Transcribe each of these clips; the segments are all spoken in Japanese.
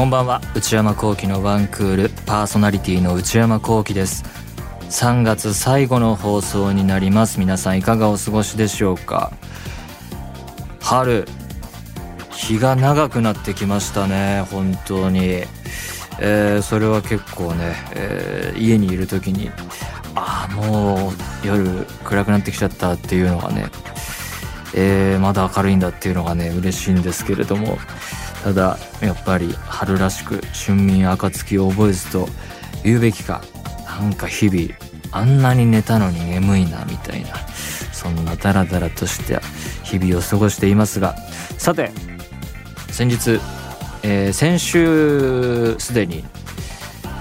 こんばんは。内山聖輝のワンクールパーソナリティの内山聖輝です。3月最後の放送になります。皆さんいかがお過ごしでしょうか。春日が長くなってきましたね。本当に、えー、それは結構ね、えー、家にいる時にああもう夜暗くなってきちゃったっていうのがね、えー、まだ明るいんだっていうのがね嬉しいんですけれども。ただやっぱり春らしく春眠暁を覚えずと言うべきかなんか日々あんなに寝たのに眠いなみたいなそんなダラダラとした日々を過ごしていますがさて先日、えー、先週すでに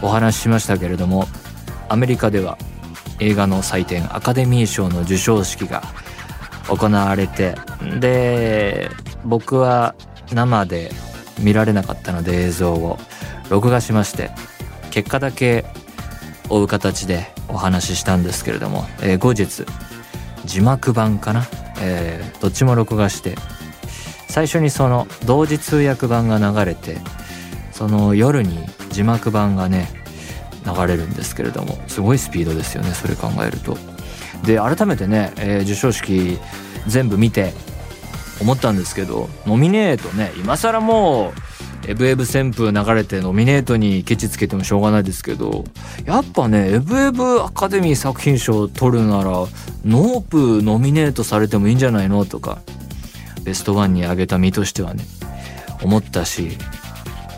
お話ししましたけれどもアメリカでは映画の祭典アカデミー賞の授賞式が行われてで僕は生で見られなかったので映像を録画しまして結果だけ追う形でお話ししたんですけれども、えー、後日字幕版かな、えー、どっちも録画して最初にその同時通訳版が流れてその夜に字幕版がね流れるんですけれどもすごいスピードですよねそれ考えると。で改めてね、えー、授賞式全部見て思ったんですけどノミネートね今更もうエブエブ旋風流れてノミネートにケチつけてもしょうがないですけどやっぱねエブエブアカデミー作品賞取るならノープノミネートされてもいいんじゃないのとかベストワンに挙げた身としてはね思ったし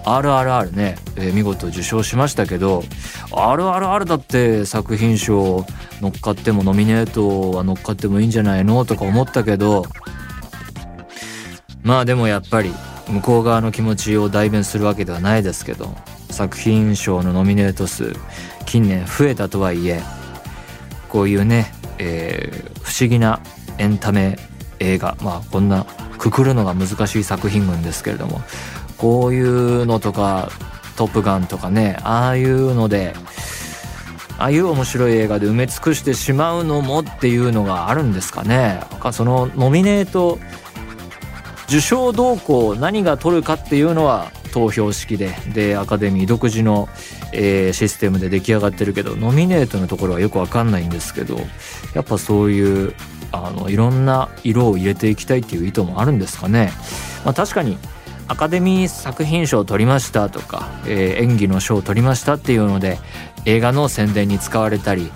RRR ね、えー、見事受賞しましたけど RRR だって作品賞乗っかってもノミネートは乗っかってもいいんじゃないのとか思ったけどまあでもやっぱり向こう側の気持ちを代弁するわけではないですけど作品賞のノミネート数近年増えたとはいえこういうね、えー、不思議なエンタメ映画まあこんなくくるのが難しい作品群ですけれどもこういうのとか「トップガン」とかねああいうのでああいう面白い映画で埋め尽くしてしまうのもっていうのがあるんですかね。そのノミネート受賞動向何が取るかっていうのは投票式ででアカデミー独自の、えー、システムで出来上がってるけどノミネートのところはよく分かんないんですけどやっぱそういうあのいろんな色を入れていきたいっていう意図もあるんですかね。まあ、確かにアカデミー作品賞を取りましたとか、えー、演技の賞を取りましたっていうので映画の宣伝に使われたり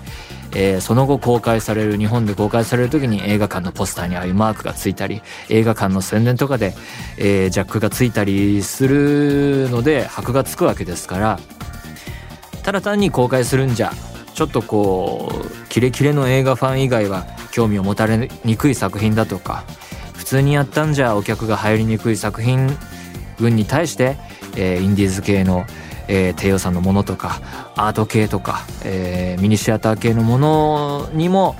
えー、その後公開される日本で公開される時に映画館のポスターにああいうマークがついたり映画館の宣伝とかで、えー、ジャックがついたりするので箔がつくわけですからただ単に公開するんじゃちょっとこうキレキレの映画ファン以外は興味を持たれにくい作品だとか普通にやったんじゃお客が入りにくい作品群に対して、えー、インディーズ系のえー、低予算のものとかアート系とか、えー、ミニシアター系のものにも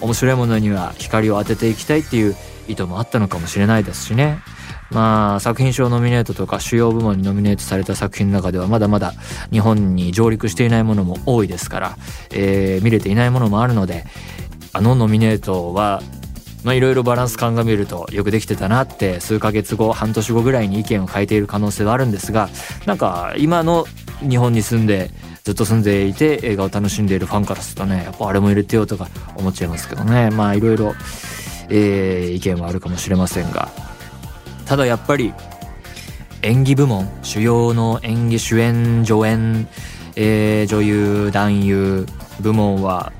面白いものには光を当てていきたいっていう意図もあったのかもしれないですしね。まあ作品賞ノミネートとか主要部門にノミネートされた作品の中ではまだまだ日本に上陸していないものも多いですから、えー、見れていないものもあるのであのノミネートはまあいろいろバランス鑑みるとよくできてたなって数ヶ月後半年後ぐらいに意見を変えている可能性はあるんですがなんか今の日本に住んでずっと住んでいて映画を楽しんでいるファンからするとねやっぱあれも入れてよとか思っちゃいますけどね。まあいろいろ、えー、意見はあるかもしれませんが。ただやっぱり演技部門主要の演技主演助演、えー、女優男優部門は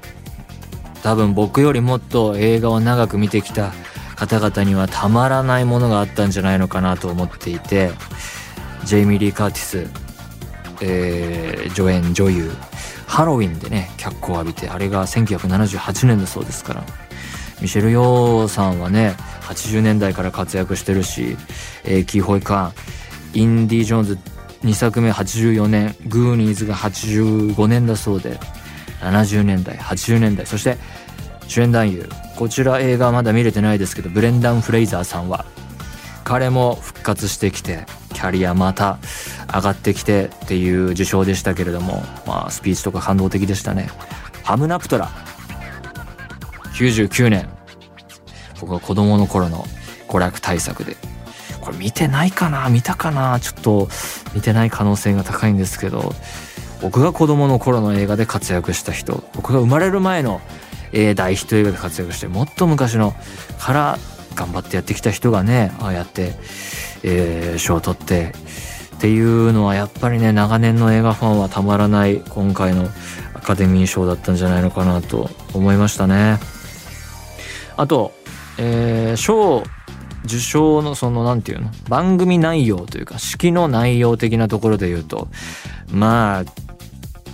多分僕よりもっと映画を長く見てきた方々にはたまらないものがあったんじゃないのかなと思っていてジェイミー・リー・カーティス、えー、助演女優。ハロウィンでね脚光を浴びてあれが1978年だそうですから。ミシェル・ヨーさんはね80年代から活躍してるし、えー、キー・ホイ・カーンインディ・ジョーンズ2作目84年グーニーズが85年だそうで。70年代80年代そして主演男優。こちら映画まだ見れてないですけどブレンダン・フレイザーさんは彼も復活してきてキャリアまた上がってきてっていう受賞でしたけれどもまあスピーチとか感動的でしたね。ハムナプトラ。99年。僕は子供の頃の娯楽対策で。これ見てないかな？見たかな？ちょっと見てない可能性が高いんですけど。僕が子供の頃の映画で活躍した人僕が生まれる前の、え、大ヒット映画で活躍してもっと昔のから頑張ってやってきた人がねああやって、えー、賞を取ってっていうのはやっぱりね長年の映画ファンはたまらない今回のアカデミー賞だったんじゃないのかなと思いましたね。あと、えー、賞受賞のその何て言うの？番組内容というか式の内容的なところで言うとまあ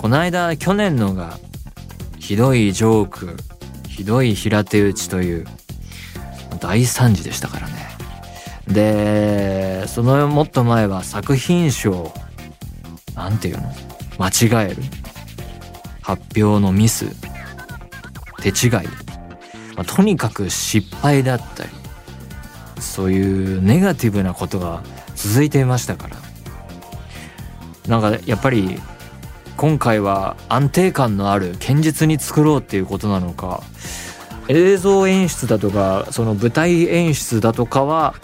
この間去年のがひどいジョークひどい平手打ちという大惨事でしたからね。でそのもっと前は作品賞なんていうの間違える発表のミス手違い、まあ、とにかく失敗だったりそういうネガティブなことが続いていましたから。なんかやっぱり今回は安定感のある堅実に作ろうっていうことなのか。映像演出だとかその舞台演出だとかは、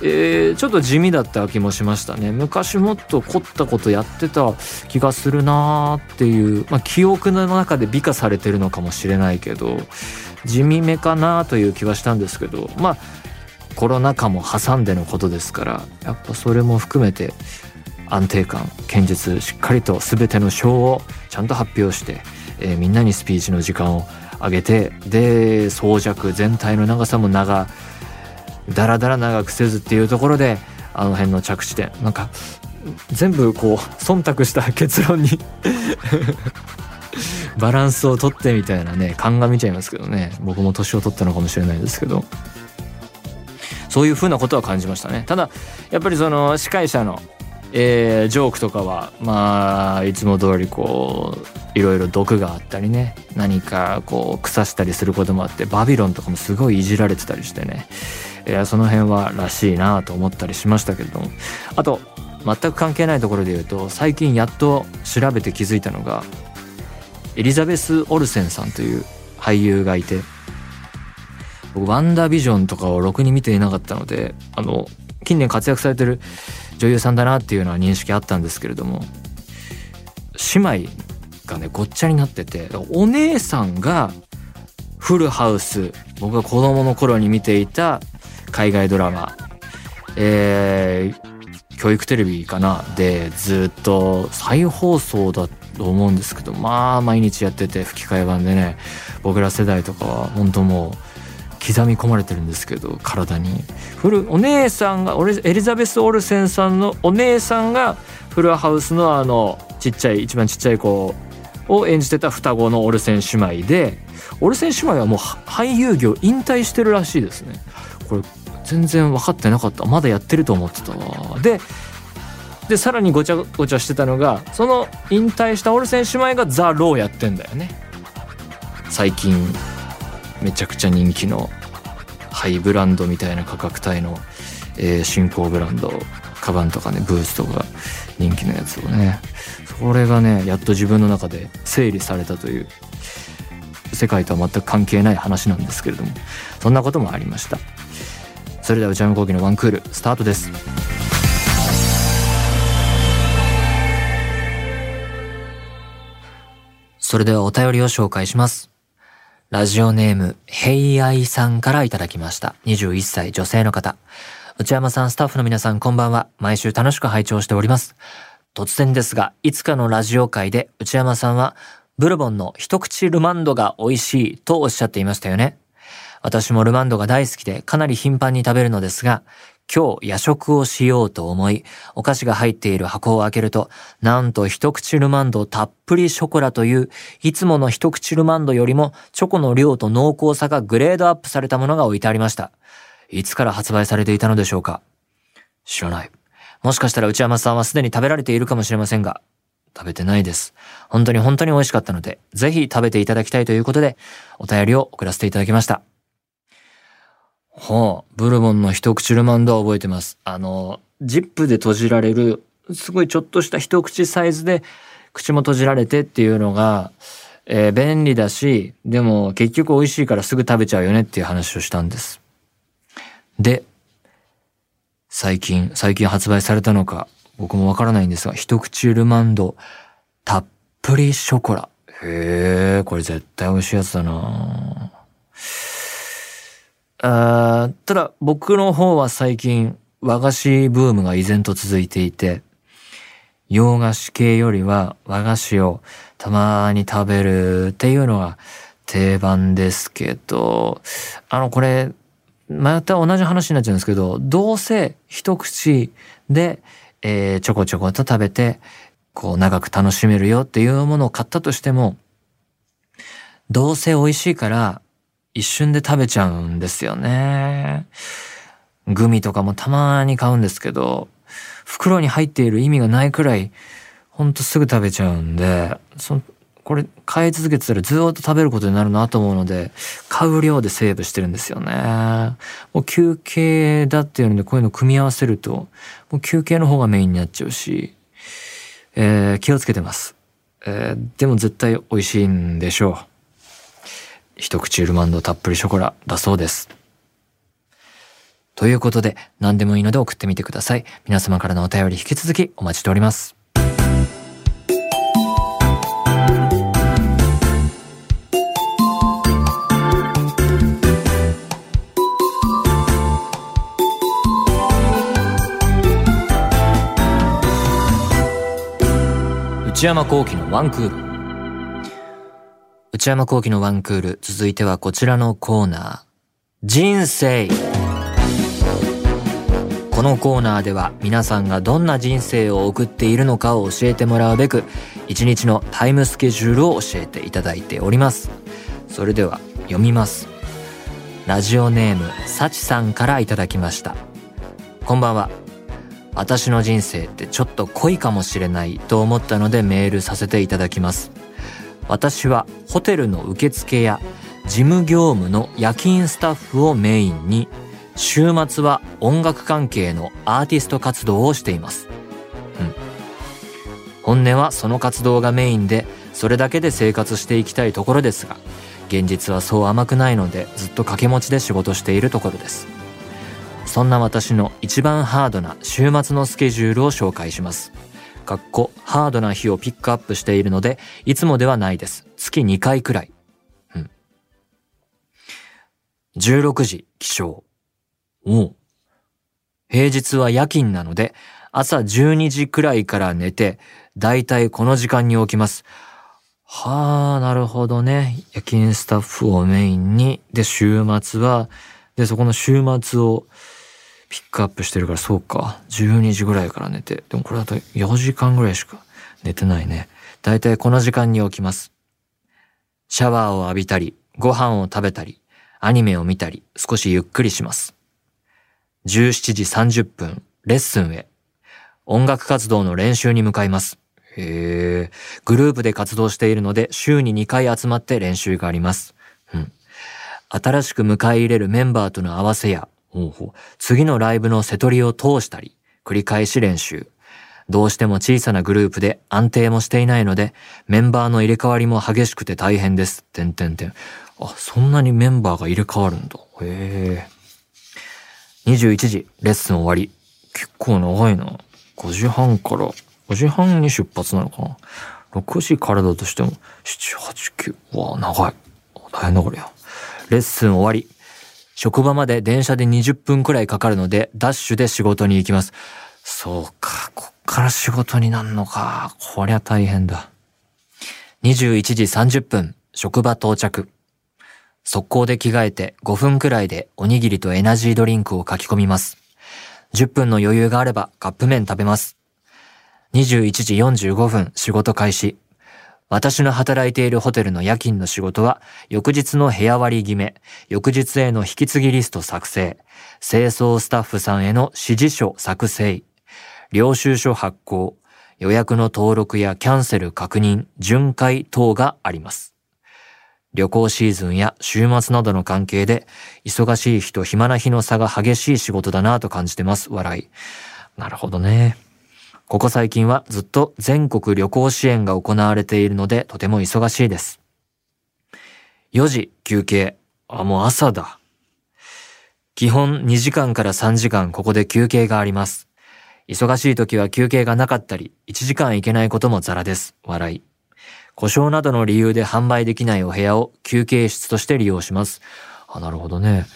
えー、ちょっと地味だった気もしましたね。昔もっと凝ったことやってた気がするなーっていう、まあ、記憶の中で美化されてるのかもしれないけど地味めかなという気はしたんですけどまあコロナ禍も挟んでのことですからやっぱそれも含めて安定感堅実しっかりと全ての賞をちゃんと発表して、えー、みんなにスピーチの時間を上げてで装着全体の長さも長だらだら長くせずっていうところであの辺の着地点なんか全部こう忖度した結論に バランスをとってみたいなね鑑みちゃいますけどね。僕も年を取ったのかもしれないですけど。そういうふうなことは感じましたね。ただやっぱりその司会者のえー、ジョークとかはまあいつも通りこういろいろ毒があったりね。何かこう腐したりすることもあってバビロンとかもすごいいじられてたりしてね、えー、その辺はらしいなと思ったりしましたけれども。あと全く関係ないところで言うと最近やっと調べて気づいたのがエリザベス・オルセンさんという俳優がいて僕ワンダービジョンとかをろくに見ていなかったのであの近年活躍されてる女優さんだなっていうのは認識あったんですけれども姉妹がねごっちゃになっててお姉さんがフルハウス僕が子供の頃に見ていた海外ドラマえー、教育テレビかなでずっと再放送だと思うんですけどまあ毎日やってて吹き替え版でね僕ら世代とかは本当もう刻み込まれてるんですけど体に。フルお姉さんがエリザベス・オルセンさんのお姉さんがフルハウスのあのちっちゃい一番ちっちゃい子を演じてた双子のオルセン姉妹でオルセン姉妹はもう俳優業引退してるらしいですね。これ全然分かってなかった。まだやってると思ってたわ。ででさらにごちゃごちゃしてたのがその引退したオルセン姉妹がザ・ローやってんだよね。最近。めちゃくちゃ人気のハイブランドみたいな価格帯の、えー、新興ブランドカバンとかねブーツとか人気のやつをね。それがねやっと自分の中で整理されたという世界とは全く関係ない話なんですけれどもそんなこともありました。それでは内山昂輝のワンクールスタートです。それではお便りを紹介します。ラジオネーム、ヘイアイさんからいただきました。21歳女性の方。内山さん、スタッフの皆さん、こんばんは。毎週楽しく拝聴しております。突然ですが、いつかのラジオ会で内山さんは、ブルボンの一口ルマンドが美味しいとおっしゃっていましたよね。私もルマンドが大好きでかなり頻繁に食べるのですが、今日夜食をしようと思い、お菓子が入っている箱を開けると、なんと一口ルマンドたっぷりショコラという、いつもの一口ルマンドよりもチョコの量と濃厚さがグレードアップされたものが置いてありました。いつから発売されていたのでしょうか？知らない。もしかしたら内山さんはすでに食べられているかもしれませんが、食べてないです。本当に本当に美味しかったので、ぜひ食べていただきたいということで、お便りを送らせていただきました。はあ、ブルボンの一口ルマンドは覚えてます。あの、ジップで閉じられる、すごいちょっとした一口サイズで口も閉じられてっていうのが、えー、便利だし、でも結局美味しいからすぐ食べちゃうよねっていう話をしたんです。で、最近、最近発売されたのか、僕もわからないんですが、一口ルマンド、たっぷりショコラ。へえ、これ絶対美味しいやつだなぁあただ、僕の方は最近、和菓子ブームが依然と続いていて、洋菓子系よりは和菓子をたまに食べるっていうのが定番ですけど、あの、これ、また同じ話になっちゃうんですけど、どうせ一口で、えー、ちょこちょこと食べて、こう長く楽しめるよっていうものを買ったとしても、どうせ美味しいから一瞬で食べちゃうんですよね。グミとかもたまに買うんですけど、袋に入っている意味がないくらい、ほんとすぐ食べちゃうんで、そこれ買い続けてたらずっと食べることになるなと思うので、買う量でセーブしてるんですよね。もう休憩だっていうのでこういうの組み合わせると、もう休憩の方がメインになっちゃうし、えー、気をつけてます。えー、でも絶対美味しいんでしょう。一口ウルマンドたっぷりショコラだそうです。ということで、何でもいいので送ってみてください。皆様からのお便り引き続きお待ちしております。内山幸喜のワンクール。内山幸喜のワンクール。続いてはこちらのコーナー。人生。このコーナーでは皆さんがどんな人生を送っているのかを教えてもらうべく、一日のタイムスケジュールを教えていただいております。それでは読みます。ラジオネーム、さちさんからいただきました。こんばんは。私の人生ってちょっと濃いかもしれないと思ったのでメールさせていただきます。私はホテルの受付や事務業務の夜勤スタッフをメインに週末は音楽関係のアーティスト活動をしています。うん。本音はその活動がメインでそれだけで生活していきたいところですが現実はそう甘くないのでずっと掛け持ちで仕事しているところです。そんな私の一番ハードな週末のスケジュールを紹介します。かっこ、ハードな日をピックアップしているので、いつもではないです。月2回くらい。うん。16時、起床。おう。平日は夜勤なので、朝12時くらいから寝て、だいたいこの時間に起きます。はあ、なるほどね。夜勤スタッフをメインに、で、週末は、で、そこの週末をピックアップしてるからそうか。12時ぐらいから寝て。でもこれだと4時間ぐらいしか寝てないね。だいたいこの時間に起きます。シャワーを浴びたり、ご飯を食べたり、アニメを見たり、少しゆっくりします。17時30分、レッスンへ。音楽活動の練習に向かいます。へえ。グループで活動しているので、週に2回集まって練習があります。うん。新しく迎え入れるメンバーとの合わせや、ほうほう次のライブの瀬取りを通したり、繰り返し練習。どうしても小さなグループで安定もしていないので、メンバーの入れ替わりも激しくて大変です。てんてんてん。あ、そんなにメンバーが入れ替わるんだ。へえ。21時、レッスン終わり。結構長いな。5時半から、5時半に出発なのかな。6時からだとしても、7、8、9。わあ、長い。大変だこりゃ。レッスン終わり。職場まで電車で20分くらいかかるので、ダッシュで仕事に行きます。そうか、こっから仕事になんのか。こりゃ大変だ。21時30分、職場到着。速攻で着替えて5分くらいでおにぎりとエナジードリンクを書き込みます。10分の余裕があればカップ麺食べます。21時45分仕事開始。私の働いているホテルの夜勤の仕事は、翌日の部屋割り決め、翌日への引き継ぎリスト作成、清掃スタッフさんへの指示書作成、領収書発行、予約の登録やキャンセル確認、巡回等があります。旅行シーズンや週末などの関係で、忙しい日と暇な日の差が激しい仕事だなぁと感じてます。笑い。なるほどね。ここ最近はずっと全国旅行支援が行われているのでとても忙しいです。4時休憩。あ、もう朝だ。基本2時間から3時間ここで休憩があります。忙しい時は休憩がなかったり、1時間行けないこともザラです。笑い。故障などの理由で販売できないお部屋を休憩室として利用します。あ、なるほどね。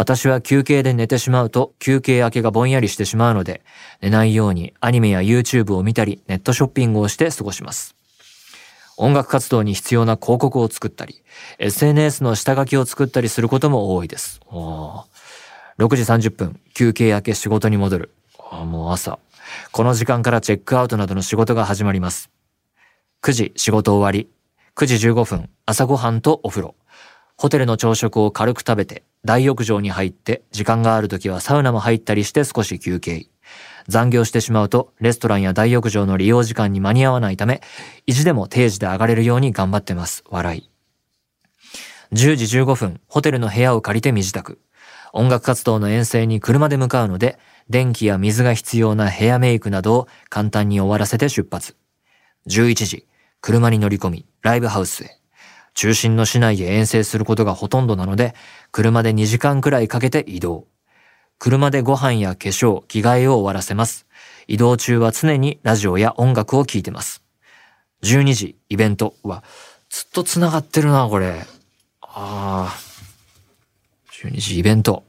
私は休憩で寝てしまうと休憩明けがぼんやりしてしまうので、寝ないようにアニメや YouTube を見たりネットショッピングをして過ごします。音楽活動に必要な広告を作ったり、SNS の下書きを作ったりすることも多いです。6時30分、休憩明け仕事に戻る。もう朝。この時間からチェックアウトなどの仕事が始まります。9時仕事終わり。9時15分、朝ごはんとお風呂。ホテルの朝食を軽く食べて、大浴場に入って、時間がある時はサウナも入ったりして少し休憩。残業してしまうと、レストランや大浴場の利用時間に間に合わないため、意地でも定時で上がれるように頑張ってます。笑い。10時15分、ホテルの部屋を借りて身支度。音楽活動の遠征に車で向かうので、電気や水が必要なヘアメイクなどを簡単に終わらせて出発。11時、車に乗り込み、ライブハウスへ。中心の市内へ遠征することがほとんどなので、車で2時間くらいかけて移動。車でご飯や化粧、着替えを終わらせます。移動中は常にラジオや音楽を聴いてます。12時、イベントは、ずっと繋がってるな、これ。ああ。12時、イベント。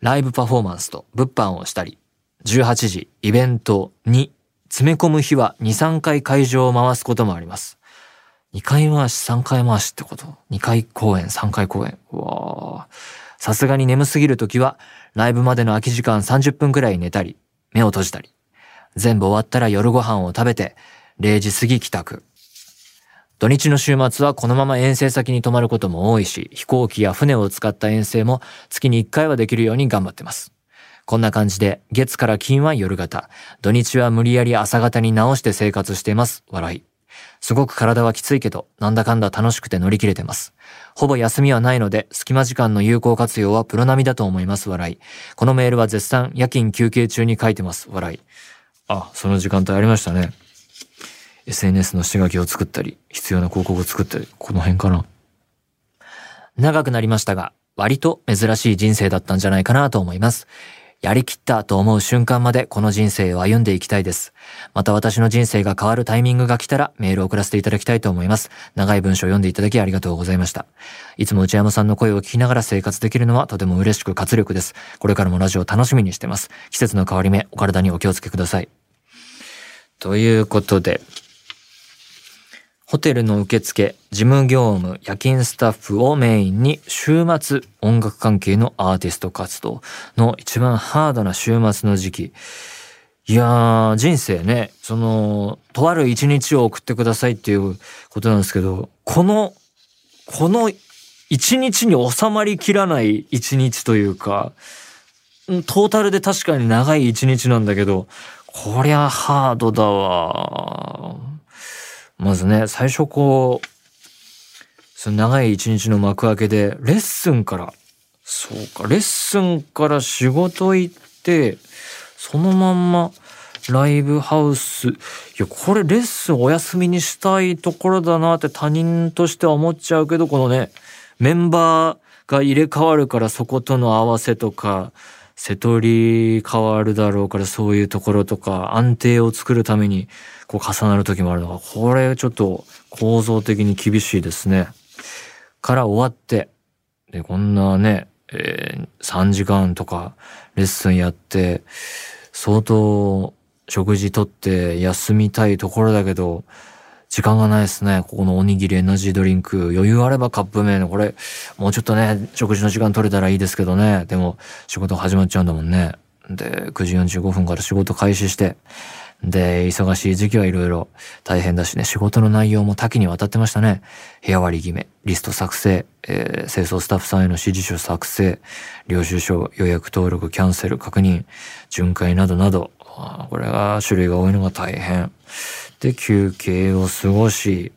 ライブパフォーマンスと物販をしたり。18時、イベント2。詰め込む日は2、3回会場を回すこともあります。2回回し、3回回しってこと ?2 回公演、3回公演。うわさすがに眠すぎるときは、ライブまでの空き時間30分くらい寝たり、目を閉じたり。全部終わったら夜ご飯を食べて、0時過ぎ帰宅。土日の週末はこのまま遠征先に泊まることも多いし、飛行機や船を使った遠征も月に1回はできるように頑張ってます。こんな感じで、月から金は夜型、土日は無理やり朝型に直して生活しています。笑い。すごく体はきついけど、なんだかんだ楽しくて乗り切れてます。ほぼ休みはないので、隙間時間の有効活用はプロ並みだと思います。笑い。このメールは絶賛夜勤休憩中に書いてます。笑い。あ、その時間帯ありましたね。SNS の下書きを作ったり、必要な広告を作ったり、この辺かな。長くなりましたが、割と珍しい人生だったんじゃないかなと思います。やりきったと思う瞬間までこの人生を歩んでいきたいです。また私の人生が変わるタイミングが来たらメールを送らせていただきたいと思います。長い文章を読んでいただきありがとうございました。いつも内山さんの声を聞きながら生活できるのはとても嬉しく活力です。これからもラジオを楽しみにしてます。季節の変わり目、お体にお気をつけください。ということで、ホテルの受付、事務業務、夜勤スタッフをメインに週末音楽関係のアーティスト活動の一番ハードな週末の時期。いやー、人生ね、その、とある一日を送ってくださいっていうことなんですけど、この、この一日に収まりきらない一日というか、トータルで確かに長い一日なんだけど、こりゃハードだわ。まずね、最初こう、その長い一日の幕開けで、レッスンから、そうか、レッスンから仕事行って、そのまんま、ライブハウス。いや、これレッスンお休みにしたいところだなって他人としては思っちゃうけど、このね、メンバーが入れ替わるからそことの合わせとか、瀬戸り変わるだろうからそういうところとか安定を作るためにこう重なる時もあるのが、これちょっと構造的に厳しいですね。から終わって、で、こんなね、えー、3時間とかレッスンやって、相当食事とって休みたいところだけど、時間がないですね。ここのおにぎりエナジードリンク。余裕あればカップ麺の。これ、もうちょっとね、食事の時間取れたらいいですけどね。でも、仕事始まっちゃうんだもんね。で、9時45分から仕事開始して、で、忙しい時期はいろいろ大変だしね、仕事の内容も多岐にわたってましたね。部屋割り決め、リスト作成、えー、清掃スタッフさんへの指示書作成、領収書、予約登録、キャンセル、確認、巡回などなど、これが種類が多いのが大変。で、休憩を過ごし、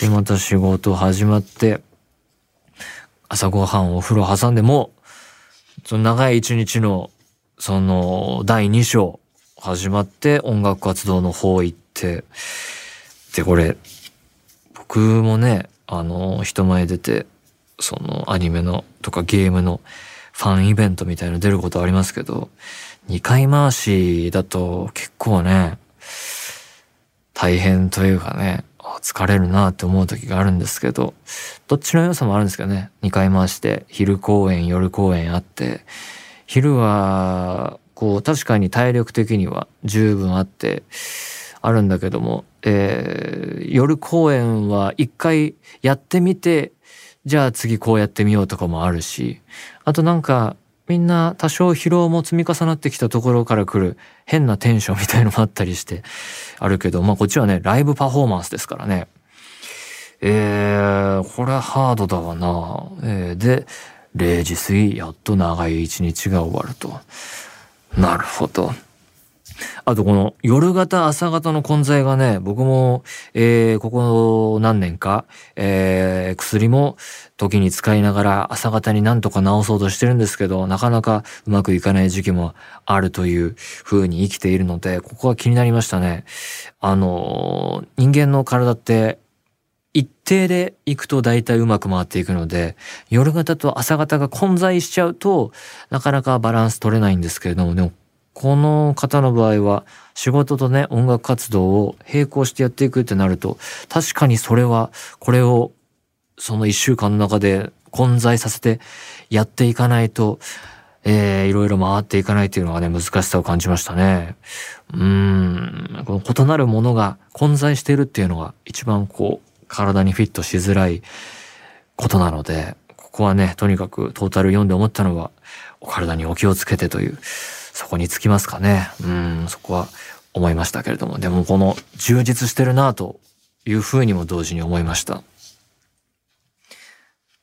で、また仕事始まって、朝ごはんお風呂挟んでも、その長い一日の、その、第2章、始まって音楽活動の方行って、で、これ、僕もね、あの、人前出て、そのアニメのとかゲームのファンイベントみたいの出ることありますけど、2回回しだと結構ね、大変というかね、疲れるなって思う時があるんですけど、どっちの良さもあるんですけどね、2回回して昼公演、夜公演あって、昼は、こう確かに体力的には十分あって、あるんだけども、えー、夜公演は一回やってみて、じゃあ次こうやってみようとかもあるし、あとなんかみんな多少疲労も積み重なってきたところから来る変なテンションみたいのもあったりしてあるけど、まあこっちはね、ライブパフォーマンスですからね。えー、これはハードだわな。えー、で、0時過ぎ、やっと長い一日が終わると。なるほど。あとこの夜型朝型の混在がね、僕も、えー、ここ何年か、えー、薬も時に使いながら朝型になんとか治そうとしてるんですけど、なかなかうまくいかない時期もあるという風に生きているので、ここは気になりましたね。あの、人間の体って一定で行くと大体うまく回っていくので、夜型と朝型が混在しちゃうと、なかなかバランス取れないんですけれども、でもこの方の場合は仕事とね、音楽活動を並行してやっていくってなると、確かにそれは、これをその一週間の中で混在させてやっていかないと、えー、いろいろ回っていかないっていうのがね、難しさを感じましたね。うん、この異なるものが混在しているっていうのが一番こう、体にフィットしづらいことなので、ここはね、とにかくトータル読んで思ったのは、お体にお気をつけてという、そこにつきますかね。うん、そこは思いましたけれども、でもこの充実してるなというふうにも同時に思いました。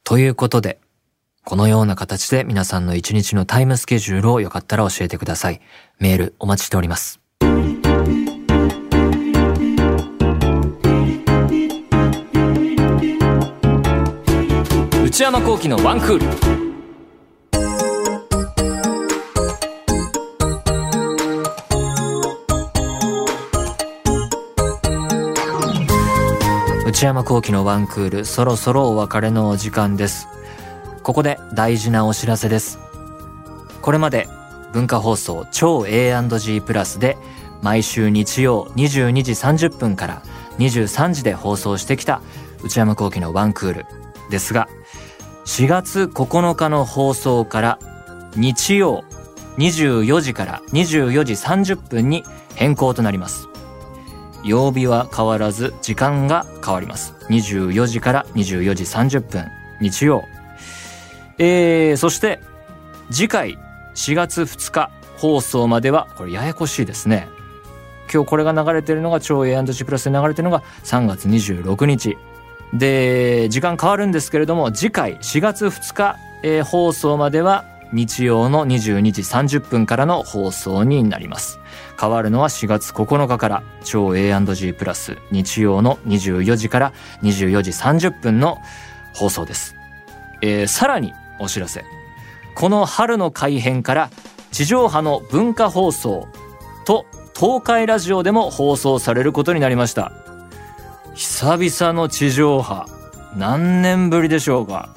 ということで、このような形で皆さんの一日のタイムスケジュールをよかったら教えてください。メールお待ちしております。内山幸喜のワンクール。内山幸喜のワンクールそろそろお別れのお時間です。ここで大事なお知らせです。これまで文化放送超 A&G プラスで毎週日曜22時30分から23時で放送してきた内山幸喜のワンクールですが4月9日の放送から日曜24時から24時30分に変更となります。曜日は変わらず時間が変わります。24時から24時30分、日曜。えー、そして次回4月2日放送までは、これややこしいですね。今日これが流れてるのが超 A&G プラスで流れてるのが3月26日。で、時間変わるんですけれども、次回4月2日、えー、放送までは日曜の22時30分からの放送になります。変わるのは4月9日から超 A&G プラス日曜の24時から24時30分の放送です。えー、さらにお知らせ。この春の改編から地上波の文化放送と東海ラジオでも放送されることになりました。久々の地上波。何年ぶりでしょうか？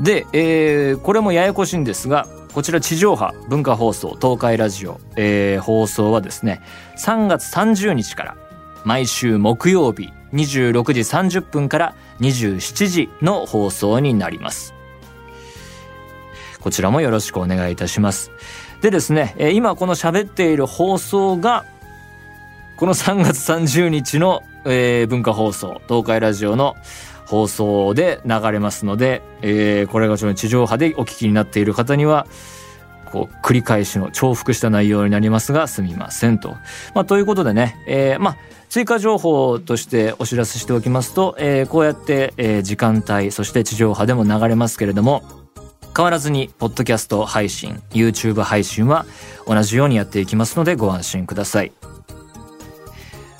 で、えー、これもややこしいんですが、こちら地上波文化放送東海ラジオ、えー、放送はですね3月30日から毎週木曜日26時30分から27時の放送になります。こちらもよろしくお願いいたします。でですね、えー、今この喋っている放送がこの3月30日の、えー、文化放送東海ラジオの放送で流れますので、えー、これが地上波でお聞きになっている方には、こう、繰り返しの重複した内容になりますが、すみませんと。まあ、ということでね、えー、まあ、追加情報としてお知らせしておきますと、えー、こうやって、えー、時間帯、そして地上波でも流れますけれども、変わらずに、ポッドキャスト配信、YouTube 配信は同じようにやっていきますのでご安心ください。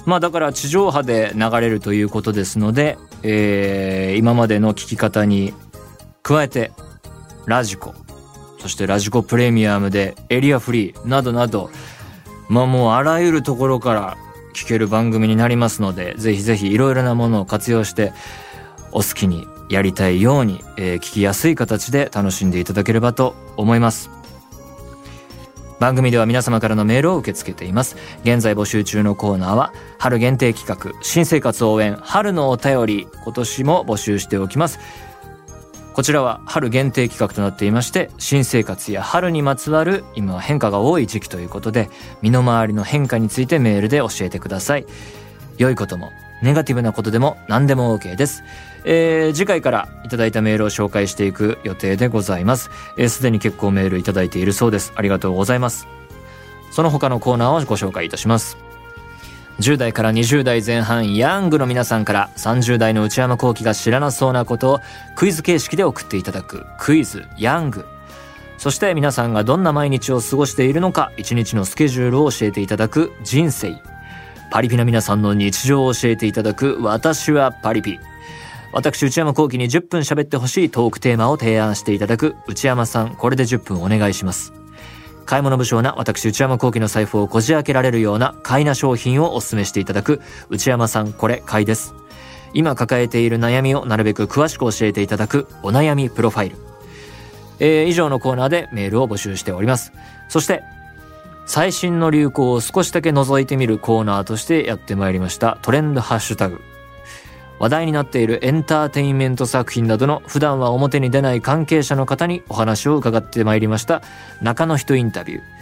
まあだから地上波で流れるということですので、えー、今までの聞き方に加えてラジコそしてラジコプレミアムでエリアフリーなどなどまあもうあらゆるところから聞ける番組になりますのでぜひぜひいろいろなものを活用してお好きにやりたいように、えー、聞きやすい形で楽しんでいただければと思います。番組では皆様からのメールを受け付けています。現在募集中のコーナーは、春限定企画、新生活応援、春のお便り、今年も募集しておきます。こちらは春限定企画となっていまして、新生活や春にまつわる今は変化が多い時期ということで、身の回りの変化についてメールで教えてください。良いことも、ネガティブなことでも何でも OK です。えー、次回からいただいたメールを紹介していく予定でございます。す、えー、で、に結構メールいただいているそうです。ありがとうございます。その他のコーナーをご紹介いたします。10代から20代前半ヤングの皆さんから30代の内山幸輝が知らなそうなことをクイズ形式で送っていただくクイズヤング。そして皆さんがどんな毎日を過ごしているのか一日のスケジュールを教えていただく人生。パリピな皆さんの日常を教えていただく私はパリピ。私内山幸輝に10分喋ってほしいトークテーマを提案していただく内山さん、これで10分お願いします。買い物不詳な私内山幸輝の財布をこじ開けられるような買いな商品をお勧めしていただく内山さん、これ買いです。今抱えている悩みをなるべく詳しく教えていただくお悩みプロファイル。えー、以上のコーナーでメールを募集しております。そして、最新の流行を少しだけ覗いてみるコーナーとしてやってまいりましたトレンドハッシュタグ。話題になっているエンターテインメント作品などの普段は表に出ない関係者の方にお話を伺ってまいりました中の人インタビュー。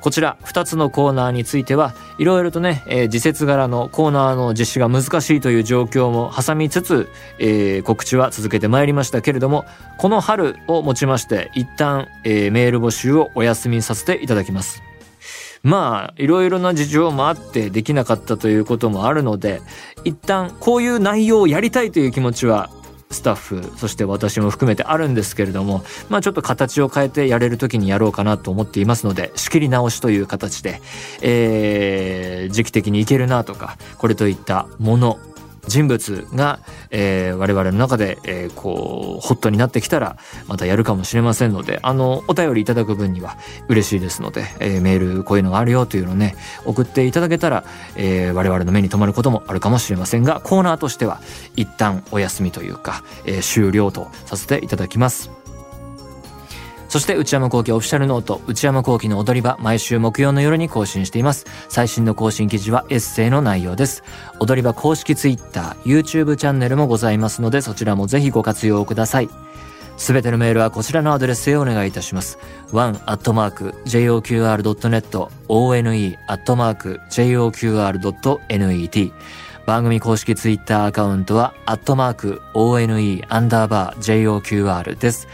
こちら2つのコーナーについてはいろいろとね、えー、時節柄のコーナーの実施が難しいという状況も挟みつつ、えー、告知は続けてまいりましたけれどもこの春をもちまして一旦、えー、メール募集をお休みさせていただきます。まあいろいろな事情もあってできなかったということもあるので一旦こういう内容をやりたいという気持ちはスタッフそして私も含めてあるんですけれどもまあちょっと形を変えてやれる時にやろうかなと思っていますので仕切り直しという形で、えー、時期的にいけるなとかこれといったもの人物が、えー、我々の中で、えー、こうホットになってきたらまたやるかもしれませんのであのお便りいただく分には嬉しいですので、えー、メールこういうのがあるよというのをね送っていただけたら、えー、我々の目に留まることもあるかもしれませんがコーナーとしては一旦お休みというか、えー、終了とさせていただきます。そして内山幸輝オフィシャルノート、内山幸輝の踊り場、毎週木曜の夜に更新しています。最新の更新記事はエッセイの内容です。踊り場公式 Twitter、YouTube チャンネルもございますので、そちらもぜひご活用ください。すべてのメールはこちらのアドレスへお願いいたします。one.joqr.net one.joqr.net 番組公式ツイッターアカウントは、アットマーク、one アンダーバー joqr です。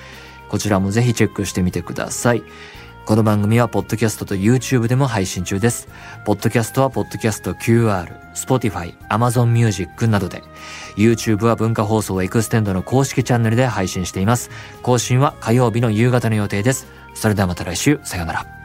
こちらもぜひチェックしてみてください。この番組はポッドキャストと YouTube でも配信中です。ポッドキャストはポッドキャスト QR、Spotify、Amazon Music などで、YouTube は文化放送エクステンドの公式チャンネルで配信しています。更新は火曜日の夕方の予定です。それではまた来週、さよなら。